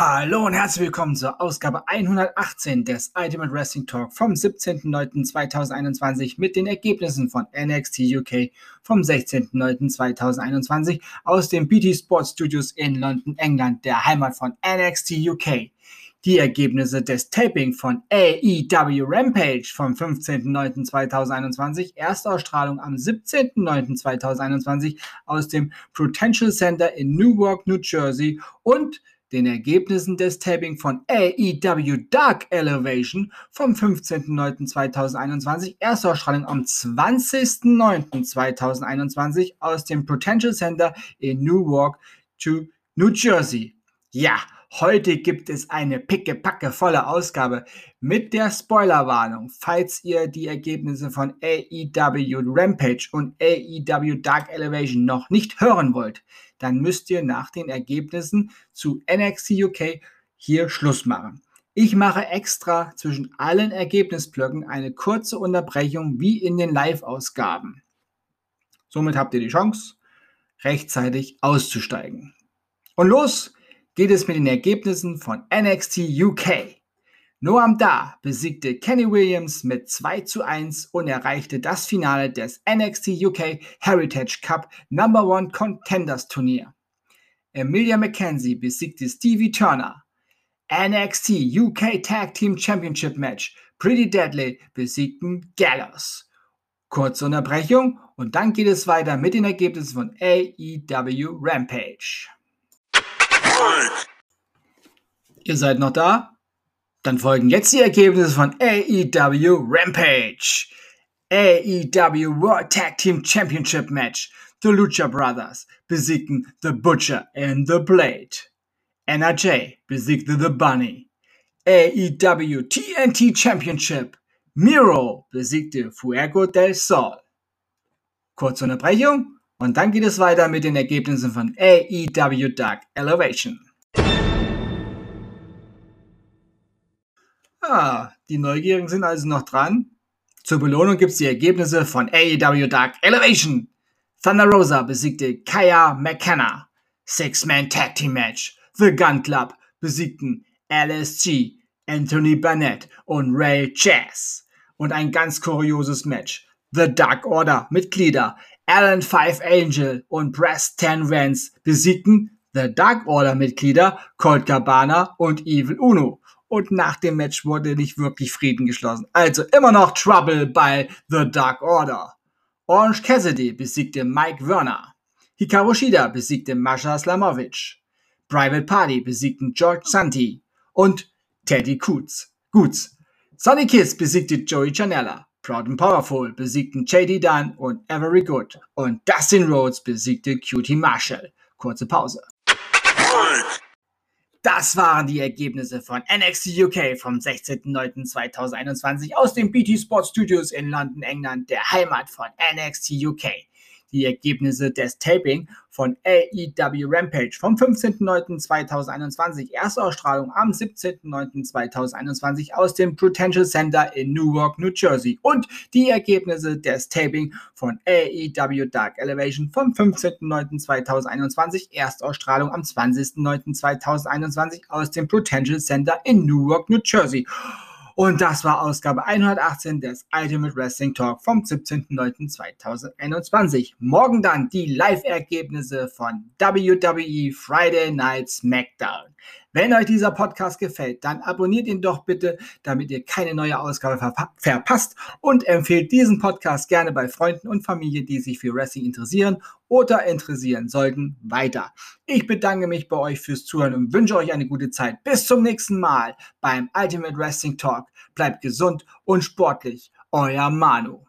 Hallo und herzlich willkommen zur Ausgabe 118 des Ultimate Wrestling Talk vom 17.09.2021 mit den Ergebnissen von NXT UK vom 16.09.2021 aus den BT Sports Studios in London, England, der Heimat von NXT UK. Die Ergebnisse des Taping von AEW Rampage vom 15.09.2021, Erstausstrahlung am 17.09.2021 aus dem Prudential Center in Newark, New Jersey und den Ergebnissen des Taping von AEW Dark Elevation vom 15.09.2021, Erstausstrahlung am 20.09.2021 aus dem Potential Center in Newark to New Jersey. Ja, Heute gibt es eine pickepacke volle Ausgabe mit der Spoilerwarnung. Falls ihr die Ergebnisse von AEW Rampage und AEW Dark Elevation noch nicht hören wollt, dann müsst ihr nach den Ergebnissen zu NXT UK hier Schluss machen. Ich mache extra zwischen allen Ergebnisblöcken eine kurze Unterbrechung wie in den Live-Ausgaben. Somit habt ihr die Chance, rechtzeitig auszusteigen. Und los geht es mit den Ergebnissen von NXT UK. Noam Da besiegte Kenny Williams mit 2 zu 1 und erreichte das Finale des NXT UK Heritage Cup Number One Contenders Turnier. Emilia McKenzie besiegte Stevie Turner. NXT UK Tag Team Championship Match Pretty Deadly besiegten Gallows. Kurze Unterbrechung und dann geht es weiter mit den Ergebnissen von AEW Rampage. Ihr seid noch da? Dann folgen jetzt die Ergebnisse von AEW Rampage. AEW World Tag Team Championship Match. The Lucha Brothers besiegten The Butcher and The Blade. NRJ besiegte The Bunny. AEW TNT Championship. Miro besiegte Fuego del Sol. Kurze Unterbrechung und dann geht es weiter mit den Ergebnissen von AEW Dark Elevation. Ah, die Neugierigen sind also noch dran. Zur Belohnung gibt es die Ergebnisse von AEW Dark Elevation. Thunder Rosa besiegte Kaya McKenna. Six-Man Tag Team Match. The Gun Club besiegten LSG, Anthony Burnett und Ray Chess. Und ein ganz kurioses Match. The Dark Order Mitglieder Alan Five Angel und Preston Vance besiegten The Dark Order Mitglieder Colt Cabana und Evil Uno. Und nach dem Match wurde nicht wirklich Frieden geschlossen. Also immer noch Trouble bei The Dark Order. Orange Cassidy besiegte Mike Werner. Hikaru Shida besiegte Masha Slamovic. Private Party besiegten George Santi und Teddy Kutz. Guts. Sonny Kiss besiegte Joey Janella. Proud and Powerful besiegten JD Dunn und Avery Good und Dustin Rhodes besiegte Cutie Marshall. Kurze Pause. Das waren die Ergebnisse von NXT UK vom 16.09.2021 aus den BT Sports Studios in London, England, der Heimat von NXT UK die Ergebnisse des Taping von AEW Rampage vom 15.09.2021, Erstausstrahlung am 17.09.2021 aus dem Prudential Center in Newark, New Jersey. Und die Ergebnisse des Taping von AEW Dark Elevation vom 15.09.2021, Erstausstrahlung am 20.09.2021 aus dem Prudential Center in Newark, New Jersey. Und das war Ausgabe 118 des Ultimate Wrestling Talk vom 17.09.2021. Morgen dann die Live-Ergebnisse von WWE Friday Night SmackDown. Wenn euch dieser Podcast gefällt, dann abonniert ihn doch bitte, damit ihr keine neue Ausgabe verpa verpasst und empfehlt diesen Podcast gerne bei Freunden und Familie, die sich für Wrestling interessieren oder interessieren sollten, weiter. Ich bedanke mich bei euch fürs Zuhören und wünsche euch eine gute Zeit. Bis zum nächsten Mal beim Ultimate Wrestling Talk. Bleibt gesund und sportlich. Euer Manu.